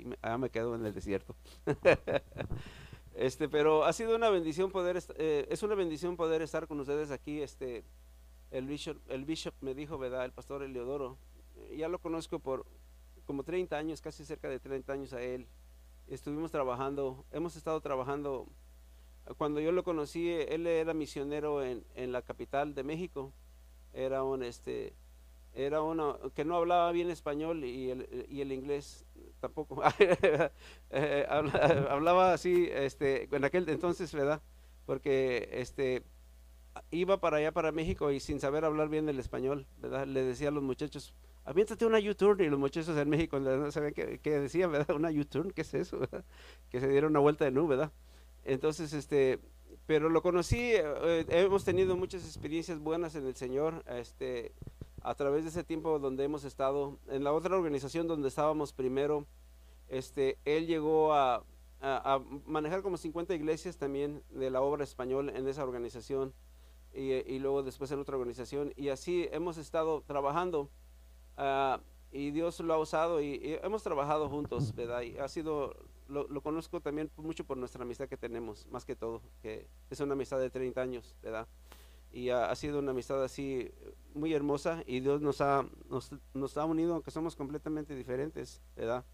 y me, ah, me quedo en el desierto. este, pero ha sido una bendición poder, eh, es una bendición poder estar con ustedes aquí. Este, el bishop, el bishop me dijo, ¿verdad? El pastor Eleodoro, eh, ya lo conozco por como 30 años, casi cerca de 30 años a él. Estuvimos trabajando, hemos estado trabajando. Cuando yo lo conocí, él era misionero en, en la capital de México. Era un, este, era uno que no hablaba bien español y el, y el inglés tampoco. Eh, hablaba así, este, en aquel entonces, ¿verdad? Porque este, iba para allá, para México, y sin saber hablar bien el español, ¿verdad? Le decía a los muchachos, aviéntate una U-turn, y los muchachos en México no sabían qué, qué decían, ¿verdad? Una U-turn, ¿qué es eso? Que se dieron una vuelta de nube, ¿verdad? Entonces, este, pero lo conocí, eh, hemos tenido muchas experiencias buenas en el Señor, este, a través de ese tiempo donde hemos estado, en la otra organización donde estábamos primero, este, él llegó a, manejar como 50 iglesias también de la obra español en esa organización y, luego después en otra organización y así hemos estado trabajando ah, y Dios lo ha usado y, hemos trabajado juntos, ¿verdad? Y ha sido, lo, lo, conozco también mucho por nuestra amistad que tenemos, más que todo, que es una amistad de 30 años, ¿verdad? Y ha, sido una amistad así muy hermosa y Dios nos ha, nos, nos, ha unido aunque somos completamente diferentes, ¿verdad?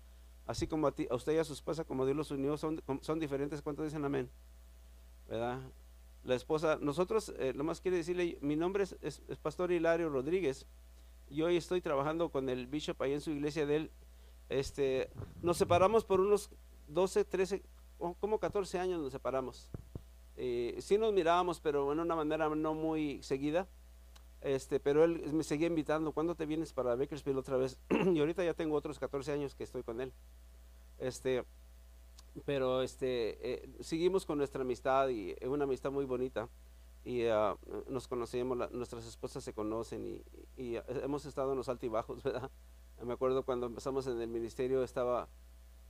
Así como a, ti, a usted y a su esposa, como Dios los unió, son, son diferentes. ¿Cuántos dicen amén? ¿Verdad? La esposa, nosotros, eh, lo más quiere decirle, mi nombre es, es, Pastor Hilario Rodríguez y hoy estoy trabajando con el bishop ahí en su iglesia de él. Este, nos separamos por unos 12, 13, como 14 años nos separamos eh, sí nos mirábamos, pero en una manera no muy seguida. Este, pero él me seguía invitando, ¿cuándo te vienes para Bakersfield otra vez? y ahorita ya tengo otros 14 años que estoy con él. Este, pero este, eh, seguimos con nuestra amistad y es una amistad muy bonita. Y ah, nos conocemos, nuestras esposas se conocen y, y, hemos estado en los altibajos, ¿verdad? Me acuerdo cuando empezamos en el ministerio, estaba,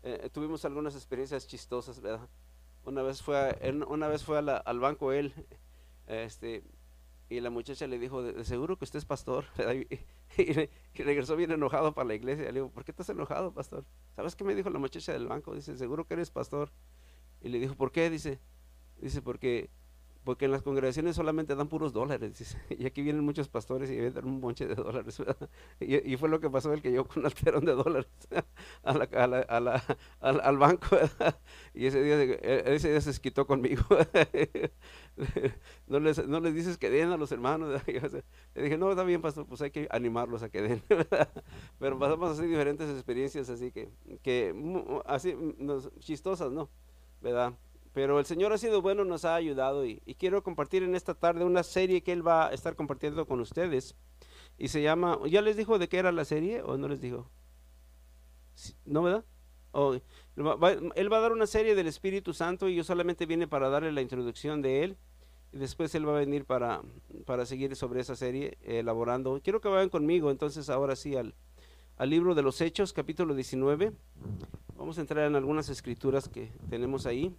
eh, tuvimos algunas experiencias chistosas, ¿verdad? Una vez fue, a, una vez fue al banco él, este, y la muchacha le dijo, de, seguro que usted es pastor. Y, regresó bien enojado para la iglesia. Le digo, ¿por qué estás enojado, pastor? ¿Sabes qué me dijo la muchacha del banco? Dice, seguro que eres pastor. Y le dijo, ¿por qué? Dice, dice, porque porque en las congregaciones solamente dan puros dólares, y aquí vienen muchos pastores y dar un monche de dólares, y, fue lo que pasó el que yo con un alterón de dólares al banco, y ese día, e, ese día se quitó conmigo, no, les, no les dices que den a los hermanos, le dije, no, está bien pastor, pues hay que animarlos a que den, pero pasamos así diferentes experiencias, así que, que así, chistosas, ¿no? ¿Verdad? Pero el Señor ha sido bueno, nos ha ayudado y, quiero compartir en esta tarde una serie que Él va a estar compartiendo con ustedes. Y se llama, ¿ya les dijo de qué era la serie o no les dijo? ¿No, verdad? él va a dar una serie del Espíritu Santo y yo solamente vine para darle la introducción de Él. Y después Él va a venir para, para seguir sobre esa serie elaborando. Quiero que vayan conmigo entonces ahora sí al, al libro de los Hechos, capítulo 19. Vamos a entrar en algunas escrituras que tenemos ahí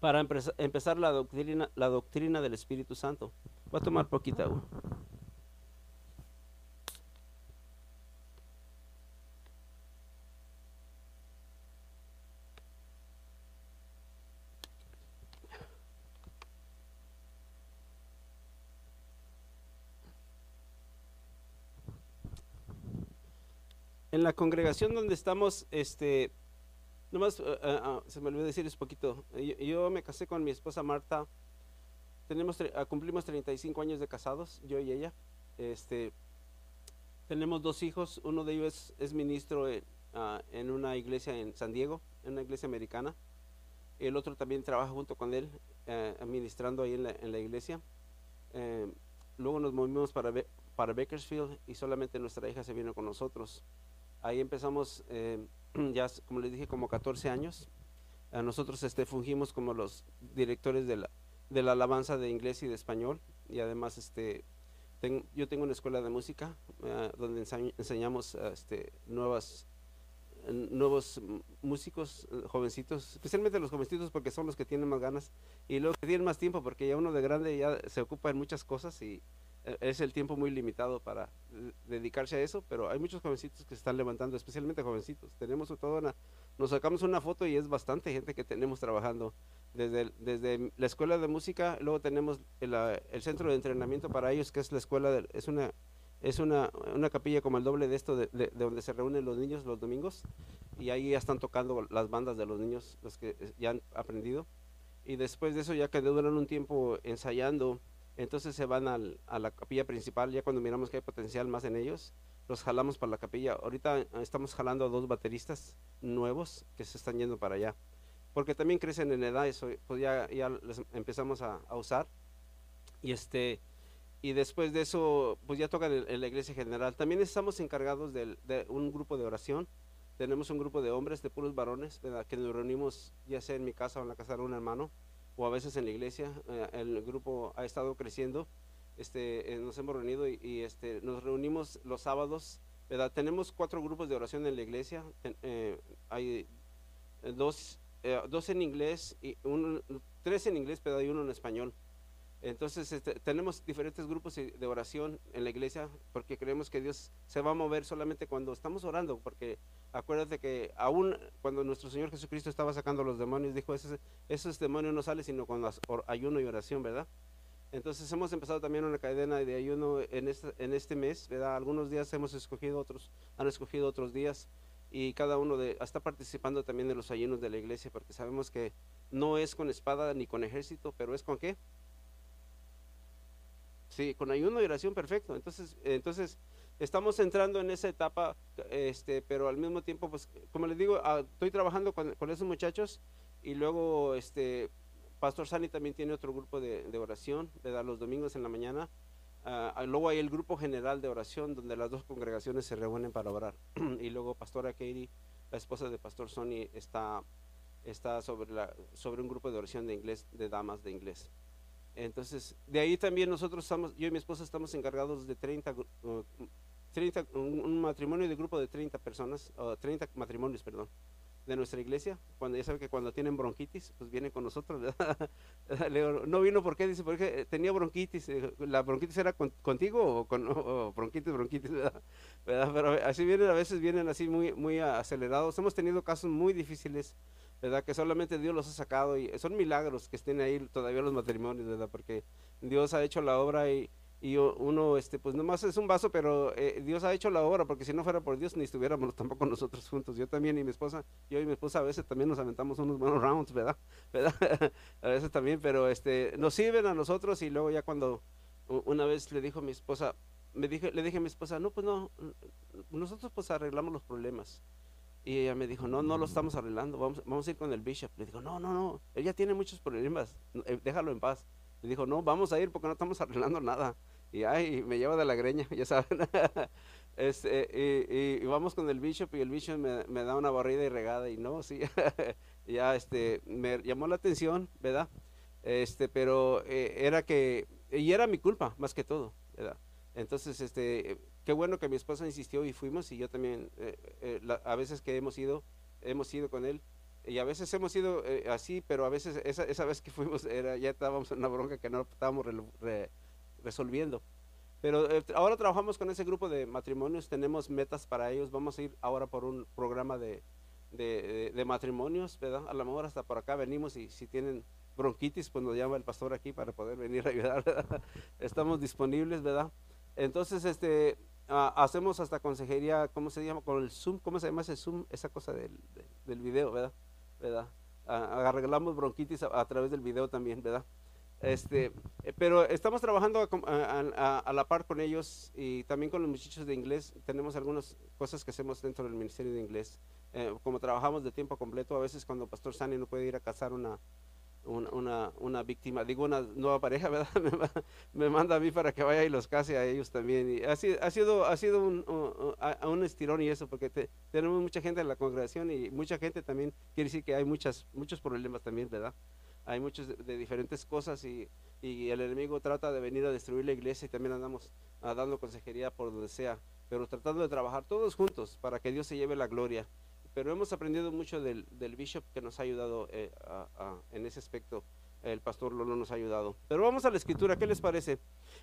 para empezar la doctrina, la doctrina del Espíritu Santo. Voy a tomar poquita agua. En la congregación donde estamos, este, Nomás, uh, se me olvidó decirles poquito. Yo, me casé con mi esposa Marta. Tenemos, cumplimos 35 años de casados, yo y ella. Este, tenemos dos hijos. Uno de ellos es, ministro en, en, una iglesia en San Diego, en una iglesia americana. El otro también trabaja junto con él, administrando ahí en la, en la iglesia. luego nos movimos para, para Bakersfield y solamente nuestra hija se vino con nosotros. Ahí empezamos ya como les dije, como 14 años. A nosotros este, fungimos como los directores de la, de la alabanza de inglés y de español. Y además este, yo tengo una escuela de música eh, donde enseñamos este, nuevas, nuevos músicos eh, jovencitos, especialmente los jovencitos porque son los que tienen más ganas y los que tienen más tiempo porque ya uno de grande ya se ocupa en muchas cosas y eh, es el tiempo muy limitado para eh, dedicarse a eso, pero hay muchos jovencitos que se están levantando, especialmente jovencitos. Tenemos toda una, nos sacamos una foto y es bastante gente que tenemos trabajando desde, desde la escuela de música, luego tenemos el, el, centro de entrenamiento para ellos, que es la escuela, de, es una es una, una, capilla como el doble de esto, de, de, donde se reúnen los niños los domingos, y ahí ya están tocando las bandas de los niños, los que eh, ya han aprendido. Y después de eso, ya que duran un tiempo ensayando, entonces se van al, a la capilla principal, ya cuando miramos que hay potencial más en ellos, los jalamos para la capilla. Ahorita estamos jalando a dos bateristas nuevos que se están yendo para allá, porque también crecen en edad, eso pues ya, ya les empezamos a, a usar. Y este y después de eso, pues ya tocan en, la iglesia general. También estamos encargados de, de, un grupo de oración. Tenemos un grupo de hombres, de puros varones, ¿verdad? que nos reunimos ya sea en mi casa o en la casa de un hermano, o a veces en la iglesia. Eh, el grupo ha estado creciendo. Este, eh, nos hemos reunido y, este, nos reunimos los sábados. ¿verdad? Tenemos cuatro grupos de oración en la iglesia. Eh, hay dos, dos en inglés, y un, tres en inglés, pero hay uno en español. Entonces este, tenemos diferentes grupos de oración en la iglesia porque creemos que Dios se va a mover solamente cuando estamos orando, porque acuérdate que aún cuando nuestro Señor Jesucristo estaba sacando los demonios, dijo, esos, esos demonios no salen sino cuando ayuno y oración, ¿verdad? Entonces hemos empezado también una cadena de ayuno en este, en este mes, ¿verdad? Algunos días hemos escogido, otros han escogido otros días y cada uno de, está participando también de los ayunos de la iglesia porque sabemos que no es con espada ni con ejército, pero es con qué? Sí, con ayuno y oración perfecto. Entonces, entonces estamos entrando en esa etapa, este, pero al mismo tiempo, pues, como les digo, ah, estoy trabajando con, esos muchachos y luego, este, Pastor Sani también tiene otro grupo de, oración, de dar los domingos en la mañana. Ah, ah, luego hay el grupo general de oración donde las dos congregaciones se reúnen para orar. y luego Pastora Katie, la esposa de Pastor Sony, está, está sobre, la, sobre un grupo de oración de inglés, de damas de inglés. Entonces, de ahí también nosotros estamos, yo y mi esposa estamos encargados de 30, 30 un, matrimonio de grupo de 30 personas, o 30 matrimonios, perdón, de nuestra iglesia. Cuando ya sabe que cuando tienen bronquitis, pues vienen con nosotros. no vino porque dice, porque tenía bronquitis. Eh, ¿La bronquitis era contigo o con bronquitis, bronquitis? ¿verdad? Pero así vienen, a veces vienen así muy, muy acelerados. Hemos tenido casos muy difíciles ¿verdad? Que solamente Dios los ha sacado y son milagros que estén ahí todavía los matrimonios, ¿verdad? Porque Dios ha hecho la obra y, y uno, este, pues nomás es un vaso, pero eh, Dios ha hecho la obra, porque si no fuera por Dios ni estuviéramos tampoco nosotros juntos. Yo también y mi esposa, yo y mi esposa a veces también nos aventamos unos buenos rounds, ¿verdad? ¿verdad? a veces también, pero este, nos sirven a nosotros y luego ya cuando una vez le dijo mi esposa, me dije, le dije a mi esposa, no, pues no, nosotros pues arreglamos los problemas. Y ella me dijo, no, no lo estamos arreglando, vamos, vamos a ir con el bishop. Le digo, no, no, no, ella tiene muchos problemas, eh, déjalo en paz. Le dijo, no, vamos a ir porque no estamos arreglando nada. Y ay, me lleva de la greña, ya saben. este, y, vamos con el bishop y el bishop me, da una barrida y regada y no, sí, ya este, me llamó la atención, ¿verdad? Este, pero eh, era que, y era mi culpa más que todo, ¿verdad? Entonces, este, qué bueno que mi esposa insistió y fuimos y yo también, eh, eh, a veces que hemos ido, hemos ido con él y a veces hemos ido eh, así, pero a veces esa, esa, vez que fuimos era, ya estábamos en una bronca que no estábamos resolviendo. Pero ahora trabajamos con ese grupo de matrimonios, tenemos metas para ellos, vamos a ir ahora por un programa de, de, matrimonios, ¿verdad? A lo mejor hasta por acá venimos y si tienen bronquitis, pues nos llama el pastor aquí para poder venir a ayudar, Estamos disponibles, ¿verdad? Entonces, este, hacemos hasta consejería, ¿cómo se llama? Con el Zoom, ¿cómo se llama ese Zoom? Esa cosa del, del video, ¿verdad? ¿verdad? arreglamos bronquitis a, través del video también, ¿verdad? Este, eh, pero estamos trabajando a, la par con ellos y también con los muchachos de inglés. Tenemos algunas cosas que hacemos dentro del Ministerio de Inglés. Eh, como trabajamos de tiempo completo, a veces cuando Pastor Sani no puede ir a cazar una, una, una, víctima, digo una nueva pareja, ¿verdad? Me, manda a mí para que vaya y los case a ellos también. Y ha, ha sido, ha sido un, un, estirón y eso, porque tenemos mucha gente en la congregación y mucha gente también, quiere decir que hay muchas, muchos problemas también, ¿verdad? Hay muchos de, diferentes cosas y, el enemigo trata de venir a destruir la iglesia y también andamos ah, dando consejería por donde sea, pero tratando de trabajar todos juntos para que Dios se lleve la gloria pero hemos aprendido mucho del, bishop que nos ha ayudado eh, en ese aspecto. El pastor Lolo nos ha ayudado. Pero vamos a la escritura, ¿qué les parece?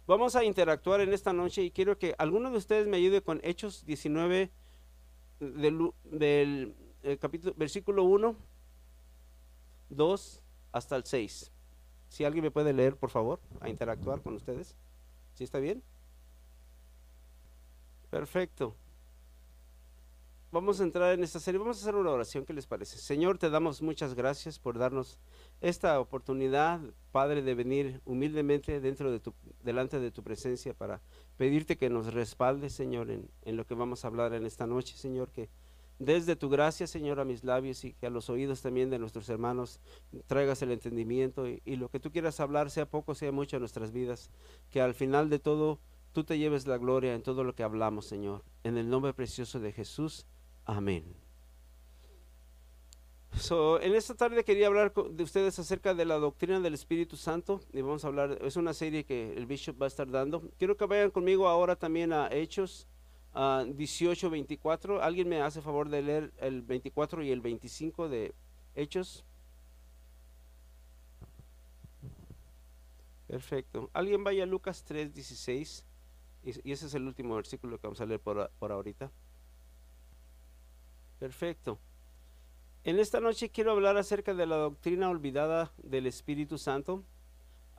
Vamos a interactuar en esta noche y quiero que alguno de ustedes me ayude con Hechos 19 del, del eh, capítulo, versículo 1, 2 hasta el 6. Si alguien me puede leer, por favor, a interactuar con ustedes. ¿Sí está bien? Perfecto. Vamos a entrar en esta serie. Vamos a hacer una oración. ¿Qué les parece? Señor, te damos muchas gracias por darnos esta oportunidad, Padre, de venir humildemente dentro de tu, delante de tu presencia para pedirte que nos respaldes, Señor, en, en lo que vamos a hablar en esta noche, Señor, que desde tu gracia, Señor, a mis labios y que a los oídos también de nuestros hermanos traigas el entendimiento y, lo que tú quieras hablar, sea poco, sea mucho en nuestras vidas, que al final de todo tú te lleves la gloria en todo lo que hablamos, Señor. En el nombre precioso de Jesús. Amén. en esta tarde quería hablar de ustedes acerca de la doctrina del Espíritu Santo y vamos a hablar, es una serie que el Bishop va a estar dando. Quiero que vayan conmigo ahora también a Hechos 18, 24. ¿Alguien me hace favor de leer el 24 y el 25 de Hechos? Perfecto. ¿Alguien vaya a Lucas 3, 16? Y, ese es el último versículo que vamos a leer por, por ahorita. Perfecto. En esta noche quiero hablar acerca de la doctrina olvidada del Espíritu Santo.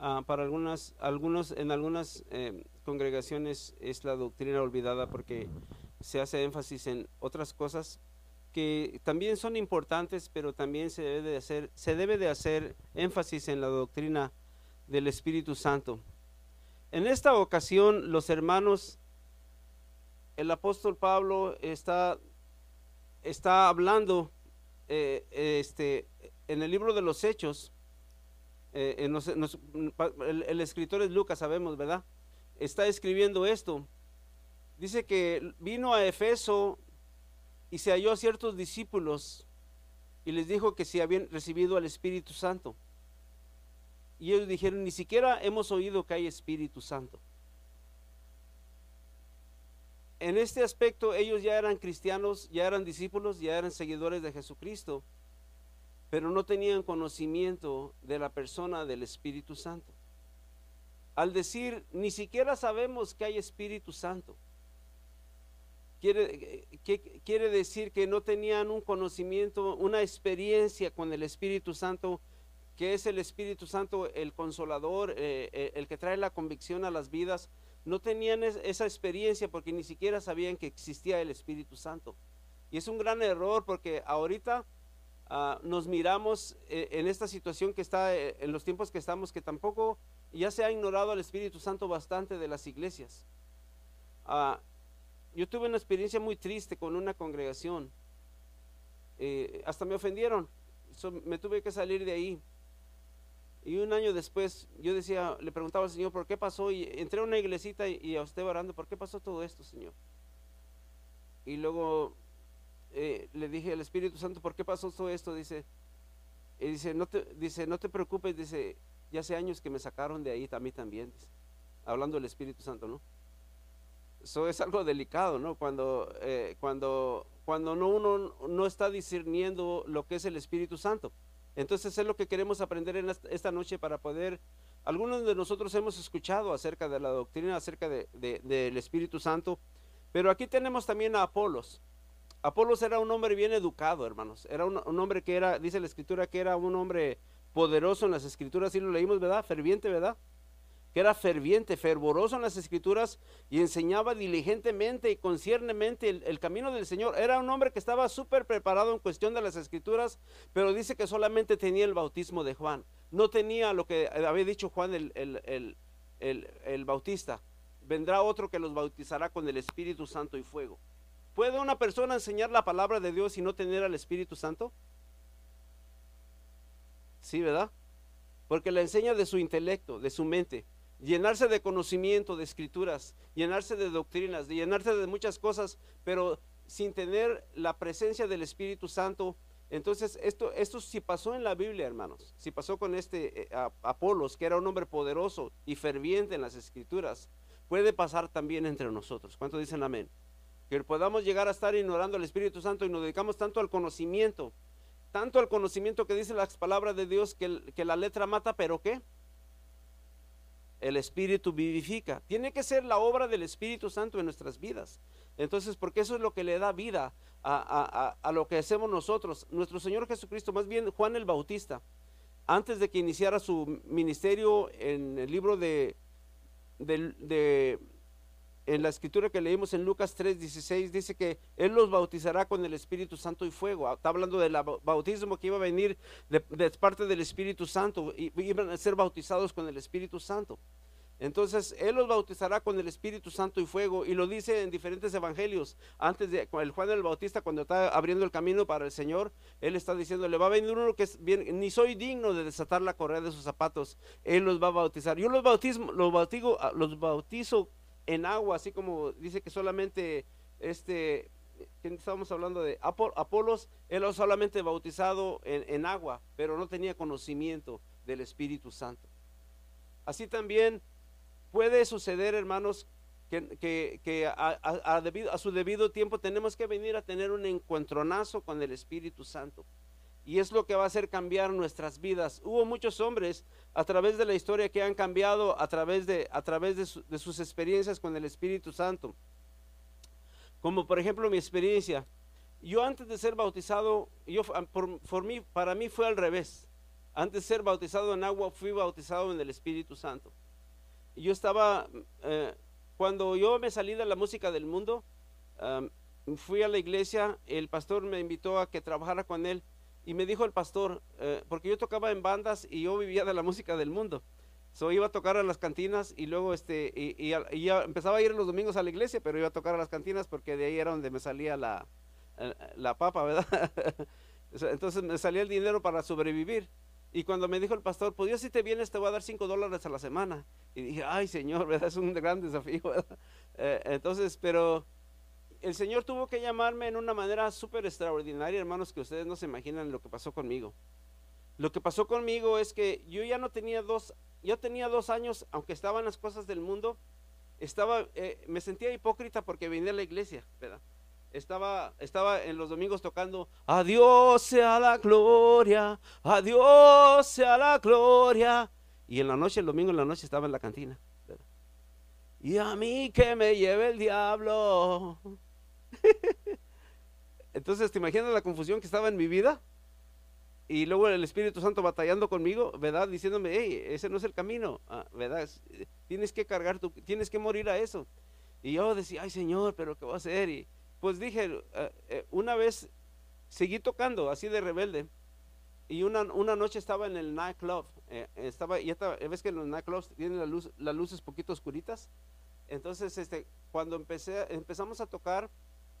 Ah, para algunas, algunos, en algunas eh, congregaciones es la doctrina olvidada porque se hace énfasis en otras cosas que también son importantes, pero también se debe de hacer, se debe de hacer énfasis en la doctrina del Espíritu Santo. En esta ocasión, los hermanos, el apóstol Pablo está, está hablando eh, este, en el libro de los Hechos, eh, el, escritor es Lucas, sabemos, ¿verdad? Está escribiendo esto. Dice que vino a Efeso y se halló a ciertos discípulos y les dijo que si habían recibido al Espíritu Santo. Y ellos dijeron, ni siquiera hemos oído que hay Espíritu Santo. En este aspecto ellos ya eran cristianos, ya eran discípulos, ya eran seguidores de Jesucristo pero no tenían conocimiento de la persona del Espíritu Santo. Al decir, ni siquiera sabemos que hay Espíritu Santo, quiere, quiere decir que no tenían un conocimiento, una experiencia con el Espíritu Santo, que es el Espíritu Santo el consolador, eh, eh, el que trae la convicción a las vidas. No tenían esa experiencia porque ni siquiera sabían que existía el Espíritu Santo. Y es un gran error porque ahorita Ah, nos miramos eh, en esta situación que está, eh, en los tiempos que estamos, que tampoco ya se ha ignorado al Espíritu Santo bastante de las iglesias. Ah, yo tuve una experiencia muy triste con una congregación. Eh, hasta me ofendieron. me tuve que salir de ahí. Y un año después yo decía, le preguntaba al Señor, ¿por qué pasó? Y entré a una iglesita y, y a usted orando, ¿por qué pasó todo esto, Señor? Y luego eh, le dije al Espíritu Santo, ¿por qué pasó todo esto? Dice, y dice, no te, dice, no te preocupes, dice, ya hace años que me sacaron de ahí, a mí también, hablando del Espíritu Santo, ¿no? Eso es algo delicado, ¿no? Cuando, eh, cuando, cuando no, uno no está discerniendo lo que es el Espíritu Santo. Entonces es lo que queremos aprender en esta noche para poder, algunos de nosotros hemos escuchado acerca de la doctrina, acerca de, del Espíritu Santo, pero aquí tenemos también a Apolos. Apolos era un hombre bien educado, hermanos. Era un, hombre que era, dice la escritura, que era un hombre poderoso en las escrituras, y lo leímos, ¿verdad? Ferviente, ¿verdad? Que era ferviente, fervoroso en las escrituras y enseñaba diligentemente y conciernemente el, el camino del Señor. Era un hombre que estaba súper preparado en cuestión de las escrituras, pero dice que solamente tenía el bautismo de Juan. No tenía lo que había dicho Juan el, el, el bautista. Vendrá otro que los bautizará con el Espíritu Santo y fuego. ¿Puede una persona enseñar la palabra de Dios y no tener al Espíritu Santo? Sí, ¿verdad? Porque la enseña de su intelecto, de su mente, llenarse de conocimiento, de escrituras, llenarse de doctrinas, de llenarse de muchas cosas, pero sin tener la presencia del Espíritu Santo. Entonces, esto, esto sí pasó en la Biblia, hermanos. Si pasó con este eh, Apolos, que era un hombre poderoso y ferviente en las escrituras, puede pasar también entre nosotros. ¿Cuánto dicen amén? Que podamos llegar a estar ignorando al Espíritu Santo y nos dedicamos tanto al conocimiento, tanto al conocimiento que dice las palabras de Dios que, la letra mata, pero ¿qué? el Espíritu vivifica. Tiene que ser la obra del Espíritu Santo en nuestras vidas. Entonces, porque eso es lo que le da vida a, lo que hacemos nosotros. Nuestro Señor Jesucristo, más bien Juan el Bautista, antes de que iniciara su ministerio en el libro de, en la escritura que leímos en Lucas 3:16 dice que Él los bautizará con el Espíritu Santo y fuego. Está hablando del bautismo que iba a venir de, parte del Espíritu Santo. Y iban a ser bautizados con el Espíritu Santo. Entonces Él los bautizará con el Espíritu Santo y fuego. Y lo dice en diferentes evangelios. Antes de el Juan el Bautista, cuando está abriendo el camino para el Señor, Él está diciendo, le va a venir uno que es bien, ni soy digno de desatar la correa de sus zapatos. Él los va a bautizar. Yo los, bautismo, los, bautizo, los bautizo en agua, así como dice que solamente este, estábamos hablando de Apolos, él ha solamente bautizado en, agua, pero no tenía conocimiento del Espíritu Santo. Así también puede suceder, hermanos, que, a, debido, a, su debido tiempo tenemos que venir a tener un encuentronazo con el Espíritu Santo. Y es lo que va a hacer cambiar nuestras vidas. Hubo muchos hombres a través de la historia que han cambiado a través de, a través de, sus experiencias con el Espíritu Santo. Como por ejemplo mi experiencia. Yo antes de ser bautizado, yo, por, mí, para mí fue al revés. Antes de ser bautizado en agua, fui bautizado en el Espíritu Santo. Yo estaba, eh, cuando yo me salí de la música del mundo, fui a la iglesia, el pastor me invitó a que trabajara con él y me dijo el pastor, eh, porque yo tocaba en bandas y yo vivía de la música del mundo. So, iba a tocar a las cantinas y luego este, y, ya empezaba a ir los domingos a la iglesia, pero iba a tocar a las cantinas porque de ahí era donde me salía la, eh, la papa, ¿verdad? Entonces me salía el dinero para sobrevivir. Y cuando me dijo el pastor, pues yo si te vienes te voy a dar cinco dólares a la semana. Y dije, ay Señor, ¿verdad? Es un gran desafío, ¿verdad? Eh, entonces, pero el Señor tuvo que llamarme en una manera súper extraordinaria, hermanos, que ustedes no se imaginan lo que pasó conmigo. Lo que pasó conmigo es que yo ya no tenía dos, yo tenía dos años, aunque estaban las cosas del mundo, estaba, eh, me sentía hipócrita porque venía a la iglesia, ¿verdad? Estaba, estaba en los domingos tocando, adiós sea la gloria, adiós sea la gloria. Y en la noche, el domingo en la noche estaba en la cantina. Y a mí que me lleve el diablo. Entonces, ¿te imaginas la confusión que estaba en mi vida? Y luego el Espíritu Santo batallando conmigo, ¿verdad? Diciéndome, hey, ese no es el camino, ah, ¿verdad? Tienes que cargar, tu, tienes que morir a eso. Y yo decía, ay Señor, pero ¿qué voy a hacer? Y pues dije, eh, eh, una vez seguí tocando así de rebelde. Y una, una noche estaba en el nightclub. Eh, estaba, y esta, ves que en los nightclubs tienen la luz, las luces poquito oscuritas. Entonces, este, cuando empecé, empezamos a tocar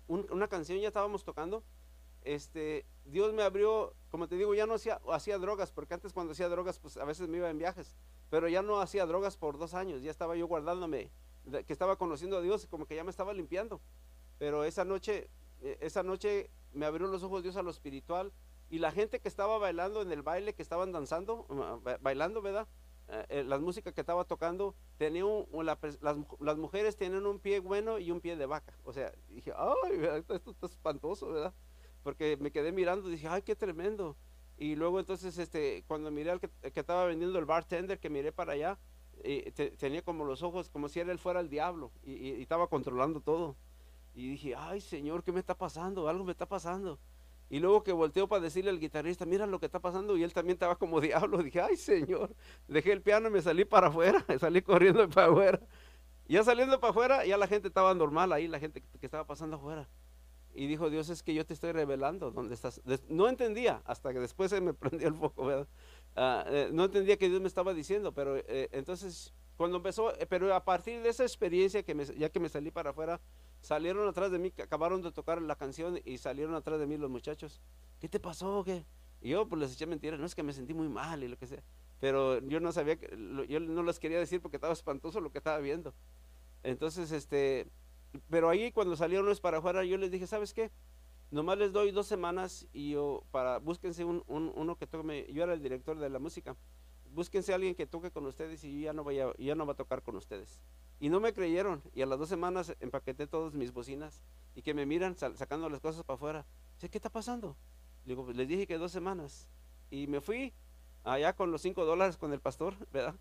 una canción, ya estábamos tocando, este, Dios me abrió, como te digo, ya no hacía, hacía drogas, porque antes cuando hacía drogas, pues a veces me iba en viajes, pero ya no hacía drogas por dos años, ya estaba yo guardándome, que estaba conociendo a Dios, como que ya me estaba limpiando. Pero esa noche, e, esa noche me abrió los ojos Dios a lo espiritual, y la gente que estaba bailando en el baile, que estaban danzando, bailando, ¿verdad? Eh, eh, la música que estaba tocando, tenía las, mujeres tienen un pie bueno y un pie de vaca. O sea, dije, ay, esto, está espantoso, ¿verdad? Porque me quedé mirando dije, ay, qué tremendo. Y luego entonces, este, cuando miré al que, estaba vendiendo el bartender, que miré para allá, tenía como los ojos, como si él fuera el diablo, y estaba controlando todo. Y dije, ay, Señor, ¿qué me está pasando? Algo me está pasando. Y luego que volteó para decirle al guitarrista, mira lo que está pasando, y él también estaba como diablo. Dije, ay Señor, dejé el piano y me salí para afuera, salí corriendo para afuera. Ya saliendo para afuera, ya la gente estaba normal ahí, la gente que estaba pasando afuera. Y dijo, Dios, es que yo te estoy revelando dónde estás. No entendía, hasta que después se me prendió el foco, ¿verdad? Ah, eh, no entendía que Dios me estaba diciendo, pero eh, entonces, cuando empezó, eh, pero a partir de esa experiencia, que ya que me salí para afuera, Salieron atrás de mí, acabaron de tocar la canción y salieron atrás de mí los muchachos. ¿Qué te pasó? ¿Qué? Y yo pues les eché mentiras, no es que me sentí muy mal y lo que sea. Pero yo no sabía, que, yo no les quería decir porque estaba espantoso lo que estaba viendo. Entonces, este, pero ahí cuando salieron para afuera, yo les dije, ¿sabes qué? Nomás les doy dos semanas y yo, para, búsquense un, uno que toque, yo era el director de la música, búsquense a alguien que toque con ustedes y yo ya no voy a, ya no va a tocar con ustedes. Y no me creyeron. Y a las dos semanas empaqueté todas mis bocinas y que me miran sacando las cosas para afuera. Dice, ¿qué está pasando? Digo, pues les dije que dos semanas. Y me fui allá con los cinco dólares con el pastor, ¿verdad?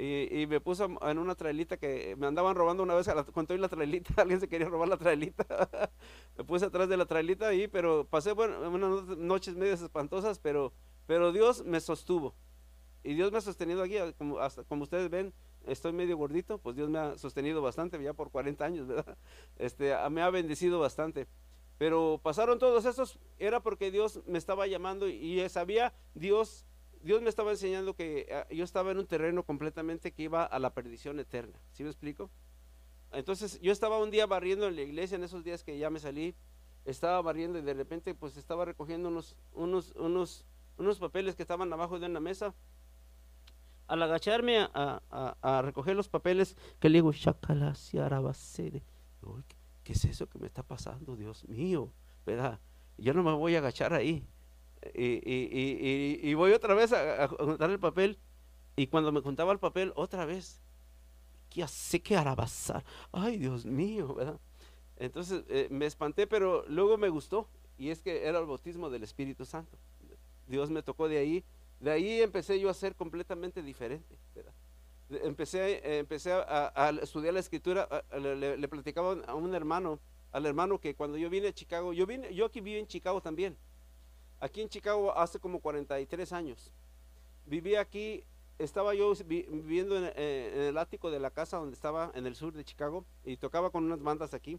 Y, me puso en una trailita que me andaban robando una vez, a la, cuando la trailita, alguien se quería robar la trailita. me puse atrás de la trailita ahí, pero pasé bueno, unas noches medias espantosas, pero, pero Dios me sostuvo. Y Dios me ha sostenido aquí, como ustedes ven, estoy medio gordito, pues Dios me ha sostenido bastante, ya por 40 años, ¿verdad? Este, me ha bendecido bastante. Pero pasaron todos esos, era porque Dios me estaba llamando y sabía Dios, Dios me estaba enseñando que ah, yo estaba en un terreno completamente que iba a la perdición eterna. ¿Sí me explico? Entonces yo estaba un día barriendo en la iglesia, en esos días que ya me salí, estaba barriendo y de repente pues estaba recogiendo unos, unos, unos, unos papeles que estaban abajo de una mesa al agacharme a, recoger los papeles, que le digo, ¿qué es eso que me está pasando, Dios mío? ¿Verdad? Yo no me voy a agachar ahí. Y, voy otra vez a, juntar el papel. Y cuando me juntaba el papel, otra vez, ¿qué hace que hará pasar? Ay, Dios mío, ¿verdad? Entonces eh, me espanté, pero luego me gustó. Y es que era el bautismo del Espíritu Santo. Dios me tocó de ahí de ahí empecé yo a ser completamente diferente. Empecé, empecé a, estudiar la escritura, le, platicaba a un hermano, al hermano que cuando yo vine a Chicago, yo, vine, yo aquí viví en Chicago también. Aquí en Chicago hace como 43 años. Viví aquí, estaba yo viviendo en, eh, en, el ático de la casa donde estaba en el sur de Chicago y tocaba con unas bandas aquí,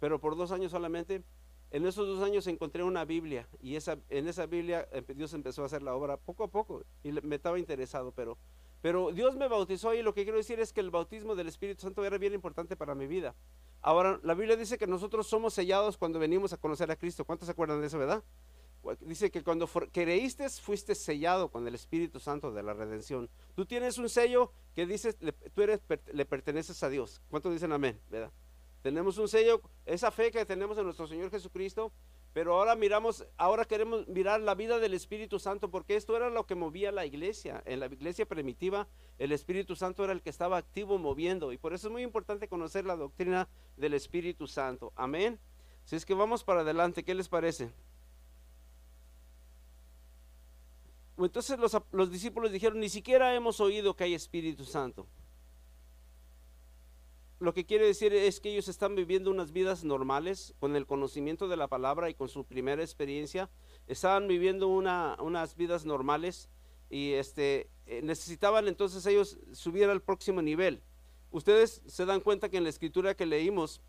pero por dos años solamente en esos dos años encontré una Biblia y esa, en esa Biblia Dios empezó a hacer la obra poco a poco y me estaba interesado, pero, pero Dios me bautizó y lo que quiero decir es que el bautismo del Espíritu Santo era bien importante para mi vida. Ahora, la Biblia dice que nosotros somos sellados cuando venimos a conocer a Cristo. ¿Cuántos se acuerdan de eso, verdad? Dice que cuando creíste fuiste sellado con el Espíritu Santo de la redención. Tú tienes un sello que dice, tú eres, le perteneces a Dios. ¿Cuántos dicen amén? ¿Verdad? Tenemos un sello, esa fe que tenemos en nuestro Señor Jesucristo, pero ahora miramos, ahora queremos mirar la vida del Espíritu Santo, porque esto era lo que movía la iglesia. En la iglesia primitiva, el Espíritu Santo era el que estaba activo moviendo, y por eso es muy importante conocer la doctrina del Espíritu Santo. Amén. Si es que vamos para adelante, ¿qué les parece? Entonces los, los discípulos dijeron, ni siquiera hemos oído que hay Espíritu Santo lo que quiere decir es que ellos están viviendo unas vidas normales con el conocimiento de la palabra y con su primera experiencia. Estaban viviendo unas vidas normales y este, eh, necesitaban entonces ellos subir al próximo nivel. Ustedes se dan cuenta que en la escritura que leímos,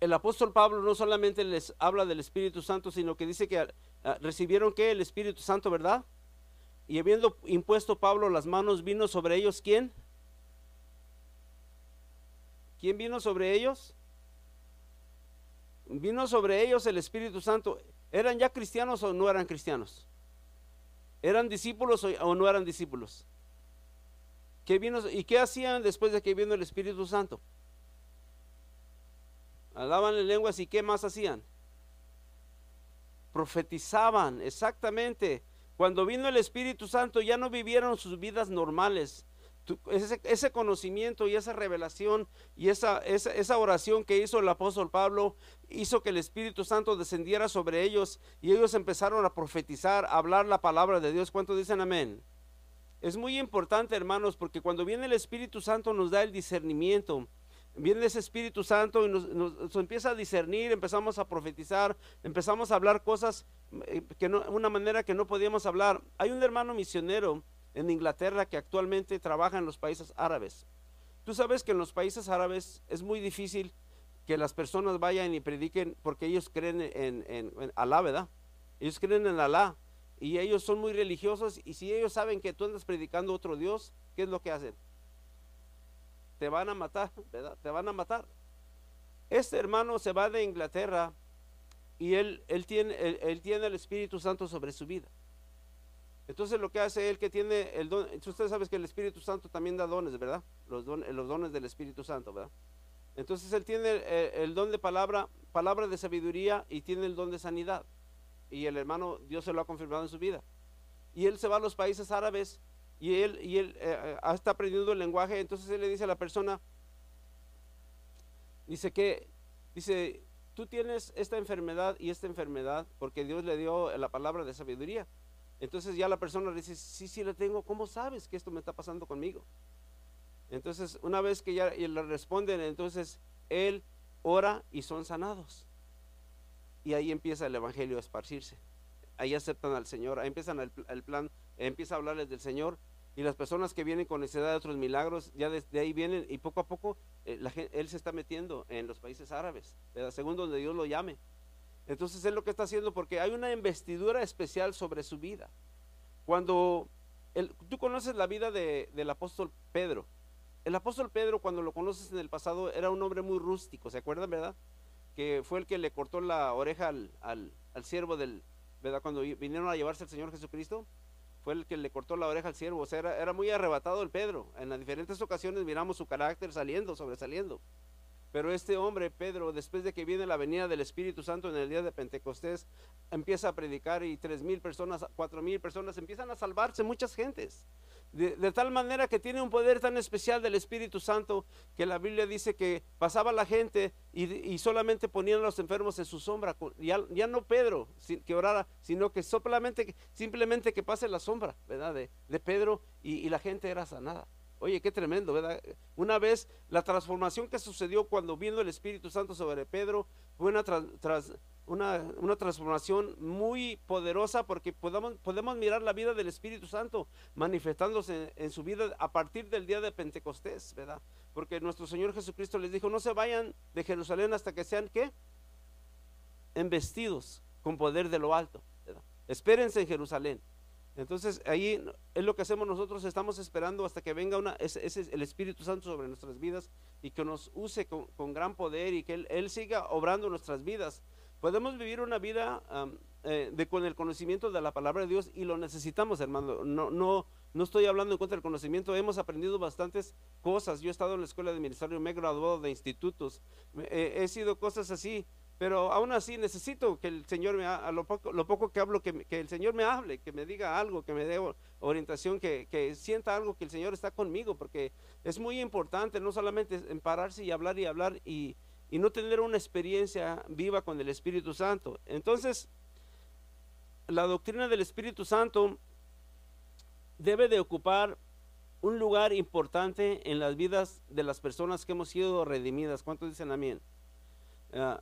el apóstol Pablo no solamente les habla del Espíritu Santo, sino que dice que ah, recibieron que el Espíritu Santo, ¿verdad? Y habiendo impuesto Pablo las manos, vino sobre ellos quién? ¿Quién vino sobre ellos? Vino sobre ellos el Espíritu Santo. ¿Eran ya cristianos o no eran cristianos? ¿Eran discípulos o no eran discípulos? ¿Qué vino, ¿Y qué hacían después de que vino el Espíritu Santo? Hablaban en lenguas y qué más hacían? Profetizaban, exactamente. Cuando vino el Espíritu Santo ya no vivieron sus vidas normales, ese, conocimiento y esa revelación y esa, esa, oración que hizo el apóstol Pablo hizo que el Espíritu Santo descendiera sobre ellos y ellos empezaron a profetizar, a hablar la palabra de Dios. ¿Cuántos dicen amén? Es muy importante, hermanos, porque cuando viene el Espíritu Santo nos da el discernimiento. Viene ese Espíritu Santo y nos, empieza a discernir, empezamos a profetizar, empezamos a hablar cosas eh, que no, una manera que no podíamos hablar. Hay un hermano misionero en Inglaterra que actualmente trabaja en los países árabes. Tú sabes que en los países árabes es muy difícil que las personas vayan y prediquen porque ellos creen en, en, Alá, ¿verdad? Ellos creen en Alá y ellos son muy religiosos y si ellos saben que tú andas predicando otro Dios, ¿qué es lo que hacen? Te van a matar, ¿verdad? Te van a matar. Este hermano se va de Inglaterra y él, él, tiene, él tiene el Espíritu Santo sobre su vida. Entonces lo que hace él que tiene el don, ustedes saben que el Espíritu Santo también da dones, ¿verdad? Los, los dones del Espíritu Santo, ¿verdad? Entonces él tiene el, don de palabra, palabra de sabiduría y tiene el don de sanidad. Y el hermano, Dios se lo ha confirmado en su vida. Y él se va a los países árabes y él, y él eh, eh, está aprendiendo el lenguaje. Entonces él le dice a la persona, dice que, dice, tú tienes esta enfermedad y esta enfermedad porque Dios le dio la palabra de sabiduría. Entonces ya la persona le dice, sí, sí la tengo, ¿cómo sabes que esto me está pasando conmigo? Entonces, una vez que ya le responden, entonces él ora y son sanados. Y ahí empieza el evangelio a esparcirse. Ahí aceptan al Señor, ahí empiezan el, plan, empieza a hablarles del Señor. Y las personas que vienen con necesidad de otros milagros, ya desde ahí vienen y poco a poco eh, él se está metiendo en los países árabes, según donde Dios lo llame. Entonces es lo que está haciendo porque hay una investidura especial sobre su vida. Cuando tú conoces la vida del apóstol Pedro, el apóstol Pedro cuando lo conoces en el pasado era un hombre muy rústico, ¿se acuerdan, verdad? Que fue el que le cortó la oreja al, al, siervo del, ¿verdad? Cuando vinieron a llevarse al Señor Jesucristo, fue el que le cortó la oreja al siervo, o sea, era, era muy arrebatado el Pedro. En las diferentes ocasiones miramos su carácter saliendo, sobresaliendo. Pero este hombre, Pedro, después de que viene la venida del Espíritu Santo en el día de Pentecostés, empieza a predicar y tres mil personas, cuatro mil personas empiezan a salvarse, muchas gentes. De, tal manera que tiene un poder tan especial del Espíritu Santo que la Biblia dice que pasaba la gente y, solamente ponían a los enfermos en su sombra. Ya, ya no Pedro que orara, sino que solamente, simplemente que pase la sombra, ¿verdad? De, Pedro y, y la gente era sanada. Oye, qué tremendo, ¿verdad? Una vez la transformación que sucedió cuando vino el Espíritu Santo sobre Pedro fue una, una, transformación muy poderosa porque podemos, podemos mirar la vida del Espíritu Santo manifestándose en, su vida a partir del día de Pentecostés, ¿verdad? Porque nuestro Señor Jesucristo les dijo, no se vayan de Jerusalén hasta que sean, ¿qué? Embestidos con poder de lo alto, ¿verdad? Espérense en Jerusalén. Entonces ahí es lo que hacemos nosotros, estamos esperando hasta que venga una, ese, es el Espíritu Santo sobre nuestras vidas y que nos use con, gran poder y que él, siga obrando nuestras vidas. Podemos vivir una vida eh, de, con el conocimiento de la palabra de Dios y lo necesitamos, hermano. No, no, no estoy hablando en contra del conocimiento, hemos aprendido bastantes cosas. Yo he estado en la escuela de ministerio, me he graduado de institutos, he sido cosas así, pero aún así necesito que el Señor me, a lo poco, lo poco que hablo, que, el Señor me hable, que me diga algo, que me dé orientación, que, sienta algo, que el Señor está conmigo, porque es muy importante no solamente en pararse y hablar y hablar y, y no tener una experiencia viva con el Espíritu Santo. Entonces, la doctrina del Espíritu Santo debe de ocupar un lugar importante en las vidas de las personas que hemos sido redimidas. ¿Cuántos dicen amén? Uh,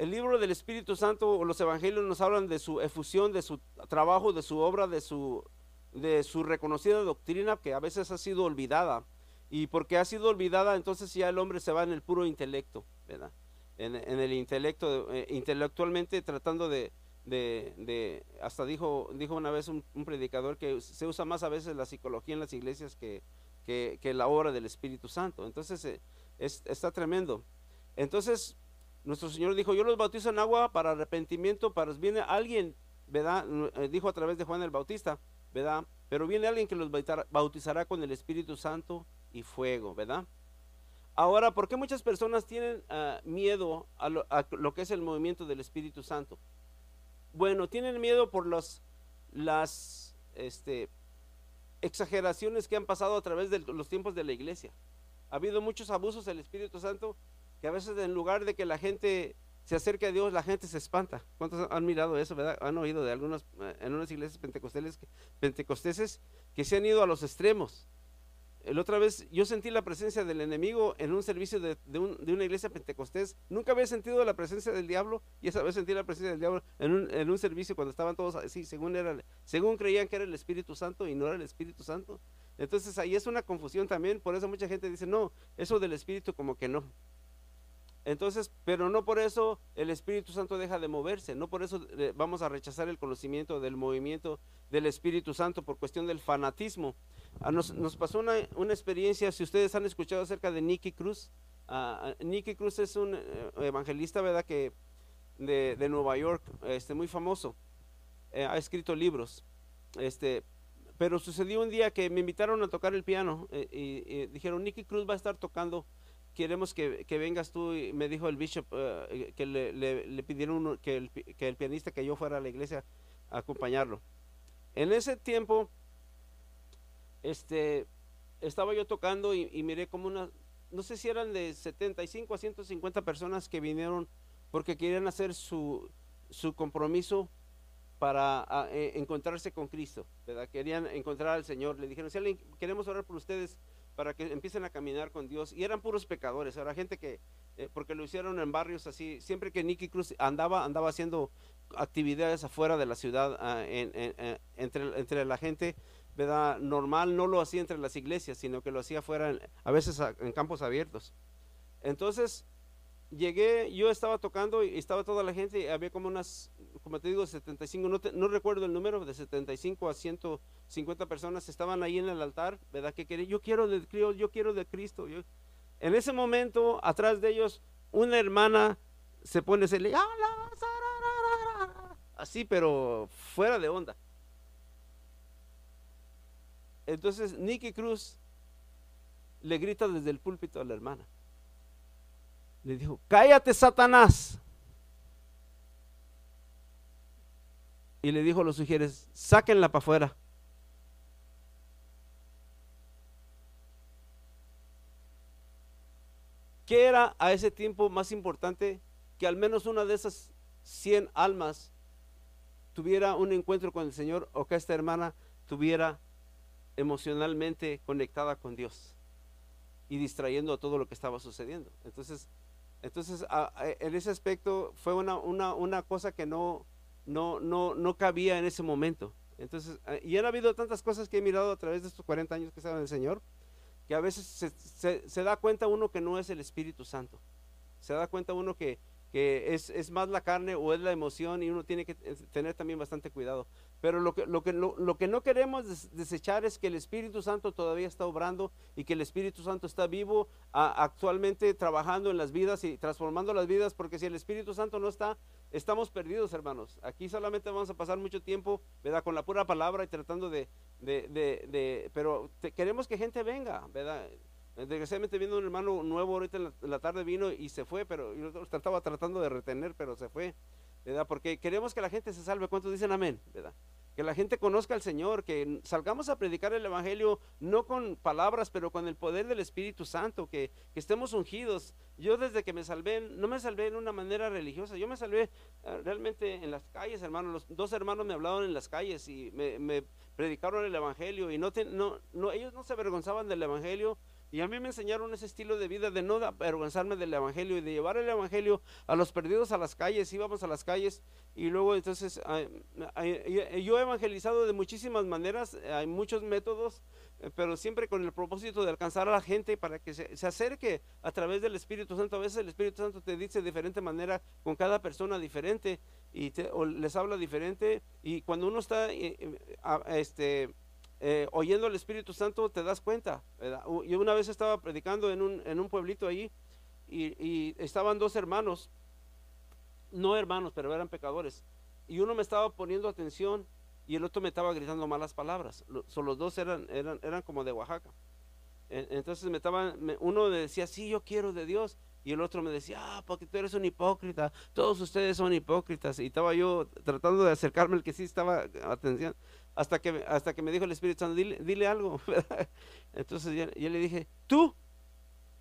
el libro del Espíritu Santo o los evangelios nos hablan de su efusión, de su trabajo, de su obra, de su, de su reconocida doctrina que a veces ha sido olvidada. Y porque ha sido olvidada, entonces ya el hombre se va en el puro intelecto, ¿verdad? En, el intelecto, eh, intelectualmente tratando de, de, hasta dijo, dijo una vez un, predicador que se usa más a veces la psicología en las iglesias que, que, la obra del Espíritu Santo. Entonces eh, está tremendo. Entonces, nuestro Señor dijo, yo los bautizo en agua para arrepentimiento, para viene alguien, ¿verdad? Eh, dijo a través de Juan el Bautista, ¿verdad? Pero viene alguien que los bautizará con el Espíritu Santo y fuego, ¿verdad? Ahora, ¿por qué muchas personas tienen ah, miedo a lo, que es el movimiento del Espíritu Santo? Bueno, tienen miedo por los, las este, exageraciones que han pasado a través de los tiempos de la iglesia. Ha habido muchos abusos del Espíritu Santo que a veces en lugar de que la gente se acerque a Dios, la gente se espanta. ¿Cuántos han mirado eso? Han oído de algunos, eh, en unas iglesias pentecostales, pentecosteses que se han ido a los extremos. La otra vez yo sentí la presencia del enemigo en un servicio de, una iglesia pentecostés. Nunca había sentido la presencia del diablo y esa vez sentí la presencia del diablo en un, en un servicio cuando estaban todos así, según, era, según creían que era el Espíritu Santo y no era el Espíritu Santo. Entonces ahí es una confusión también, por eso mucha gente dice, no, eso del Espíritu como que no. Entonces, pero no por eso el Espíritu Santo deja de moverse, no por eso eh, vamos a rechazar el conocimiento del movimiento del Espíritu Santo por cuestión del fanatismo. Ah, nos, pasó una, experiencia, si ustedes han escuchado acerca de Nicky Cruz, uh, Nicky Cruz es un eh, evangelista, ¿verdad? Que de, Nueva York, este, muy famoso, ha escrito libros, este, pero sucedió un día que me invitaron a tocar el piano y, dijeron, Nicky Cruz va a estar tocando queremos que, vengas tú, y me dijo el bishop eh, que le, pidieron que, el, que el pianista que yo fuera a la iglesia a acompañarlo. En ese tiempo, este, estaba yo tocando y, miré como una, no sé si eran de 75 a 150 personas que vinieron porque querían hacer su, su compromiso para ah, eh, encontrarse con Cristo, ¿verdad? Querían encontrar al Señor. Le dijeron, si alguien, queremos orar por ustedes para que empiecen a caminar con Dios. Y eran puros pecadores, era gente que, eh, porque lo hicieron en barrios así, siempre que Nicky Cruz andaba, andaba haciendo actividades afuera de la ciudad, ah, entre, entre la gente, ¿verdad? Normal, no lo hacía entre las iglesias, sino que lo hacía afuera, a veces en campos abiertos. Entonces, llegué, yo estaba tocando y estaba toda la gente, y había como unas, como te digo, 75, no, no recuerdo el número, de 75 a 150 personas estaban ahí en el altar, ¿verdad? Que quería, yo quiero de Cristo, yo quiero de Cristo. en ese momento, atrás de ellos, una hermana se pone, se le, así, pero fuera de onda. Entonces, Nicky Cruz le grita desde el púlpito a la hermana le dijo, cállate Satanás. Y le dijo a los sugieres, sáquenla para afuera. ¿Qué era a ese tiempo más importante que al menos una de esas 100 almas tuviera un encuentro con el Señor o que esta hermana tuviera emocionalmente conectada con Dios y distrayendo a todo lo que estaba sucediendo? Entonces, entonces, en ese aspecto fue una, una, una cosa que no, no, no, no, cabía en ese momento. Entonces, y han habido tantas cosas que he mirado a través de estos 40 años que estaba en el Señor, que a veces se, da cuenta uno que no es el Espíritu Santo. Se da cuenta uno que, que es, es, más la carne o es la emoción y uno tiene que tener también bastante cuidado. Pero lo que, lo que, lo, que no queremos desechar es que el Espíritu Santo todavía está obrando y que el Espíritu Santo está vivo actualmente trabajando en las vidas y transformando las vidas, porque si el Espíritu Santo no está, estamos perdidos, hermanos. Aquí solamente vamos a pasar mucho tiempo, ¿verdad? Con la pura palabra y tratando de, de, de, pero queremos que gente venga, ¿verdad? Desgraciadamente viendo un hermano nuevo ahorita en la, tarde vino y se fue, pero yo estaba tratando de retener, pero se fue, ¿verdad? Porque queremos que la gente se salve. ¿Cuántos dicen amén? ¿verdad? Que la gente conozca al Señor, que salgamos a predicar el Evangelio no con palabras, pero con el poder del Espíritu Santo, que, estemos ungidos. Yo desde que me salvé, no me salvé en una manera religiosa, yo me salvé eh, realmente en las calles, hermano. Los dos hermanos me hablaron en las calles y me, predicaron el Evangelio y no, no, no, ellos no se avergonzaban del Evangelio y a mí me enseñaron ese estilo de vida de no avergonzarme del Evangelio y de llevar el Evangelio a los perdidos a las calles. Íbamos a las calles y luego entonces yo he evangelizado de muchísimas maneras, hay muchos métodos, eh, pero siempre con el propósito de alcanzar a la gente para que se, acerque a través del Espíritu Santo. A veces el Espíritu Santo te dice de diferente manera con cada persona diferente y les habla diferente. Y cuando uno está eh, eh, este, eh, oyendo al Espíritu Santo te das cuenta. Yo una vez estaba predicando en un, en un pueblito ahí y, estaban dos hermanos, no hermanos, pero eran pecadores. Y uno me estaba poniendo atención y el otro me estaba gritando malas palabras. los dos eran, eran, eran como de Oaxaca. Entonces me estaban, uno me decía, sí, yo quiero de Dios. Y el otro me decía, ah, porque tú eres un hipócrita, todos ustedes son hipócritas. Y estaba yo tratando de acercarme al que sí estaba atención, hasta que, hasta que me dijo el Espíritu Santo, dile, algo. Entonces yo, le dije, tú,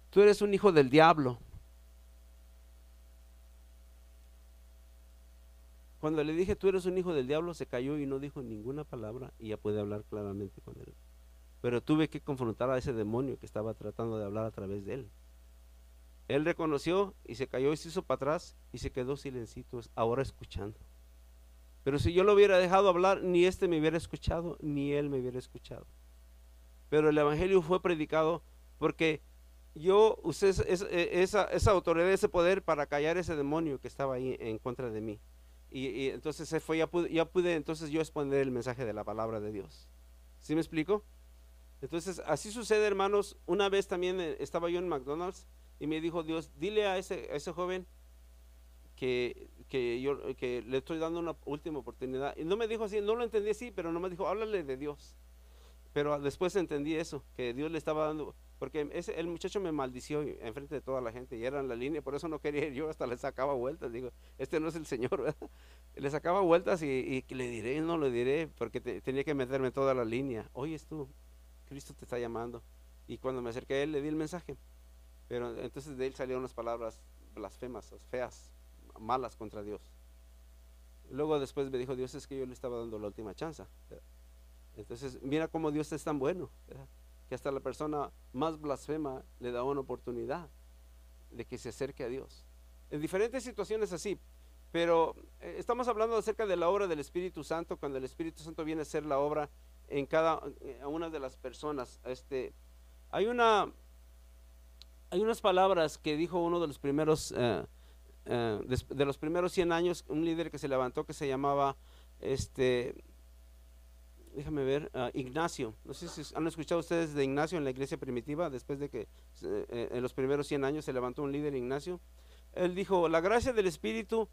tú eres un hijo del diablo. Cuando le dije, tú eres un hijo del diablo, se cayó y no dijo ninguna palabra y ya puede hablar claramente con él. Pero tuve que confrontar a ese demonio que estaba tratando de hablar a través de él. Él reconoció y se cayó y se hizo para atrás y se quedó silencito, ahora escuchando. Pero si yo lo hubiera dejado hablar, ni este me hubiera escuchado, ni él me hubiera escuchado. Pero el Evangelio fue predicado porque yo usé e, esa, esa, autoridad, ese poder para callar ese demonio que estaba ahí en contra de mí. Y, entonces se fue, ya pude, ya pude entonces yo exponer el mensaje de la palabra de Dios. ¿Sí me explico? Entonces, así sucede, hermanos. Una vez también eh, estaba yo en McDonald's y me dijo Dios, dile a ese, a ese joven que, que, yo que le estoy dando una última oportunidad. Y no me dijo así, no lo entendí así, pero no me dijo, háblale de Dios. Pero después entendí eso, que Dios le estaba dando, porque ese, el muchacho me maldició enfrente de toda la gente y era en la línea, por eso no quería ir yo, hasta le sacaba vueltas, digo, este no es el Señor, ¿verdad? Le sacaba vueltas y, y le diré, no le diré, porque tenía que meterme en toda la línea. Oyes tú, Cristo te está llamando. Y cuando me acerqué a él, le di el mensaje. Pero entonces de él salieron unas palabras blasfemas, feas, malas contra Dios. Luego después me dijo Dios es que yo le estaba dando la última chance. Entonces, mira cómo Dios es tan bueno, que hasta la persona más blasfema le da una oportunidad de que se acerque a Dios. En diferentes situaciones así, pero eh, estamos hablando acerca de la obra del Espíritu Santo, cuando el Espíritu Santo viene a hacer la obra en cada eh, una de las personas. Este, hay una hay unas palabras que dijo uno de los primeros eh, de, los primeros 100 años, un líder que se levantó que se llamaba este déjame ver, ah, Ignacio. No sé si han escuchado ustedes de Ignacio en la iglesia primitiva, después de que en los primeros 100 años se levantó un líder Ignacio. Él dijo, la gracia del Espíritu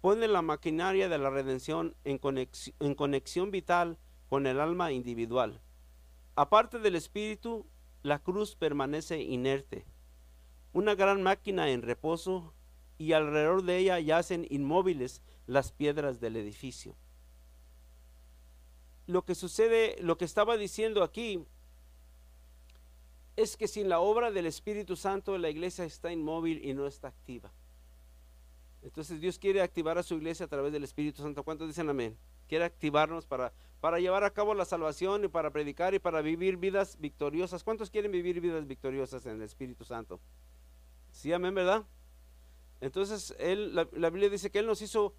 pone la maquinaria de la redención en conexión, en conexión vital con el alma individual. Aparte del espíritu, la cruz permanece inerte, una gran máquina en reposo y alrededor de ella yacen inmóviles las piedras del edificio. Lo que sucede, lo que estaba diciendo aquí, es que sin la obra del Espíritu Santo la iglesia está inmóvil y no está activa. Entonces Dios quiere activar a su iglesia a través del Espíritu Santo. ¿Cuántos dicen amén? Quiere activarnos para, para llevar a cabo la salvación y para predicar y para vivir vidas victoriosas. ¿Cuántos quieren vivir vidas victoriosas en el Espíritu Santo? Sí, amén, ¿verdad? Entonces, él, la, Biblia dice que Él nos hizo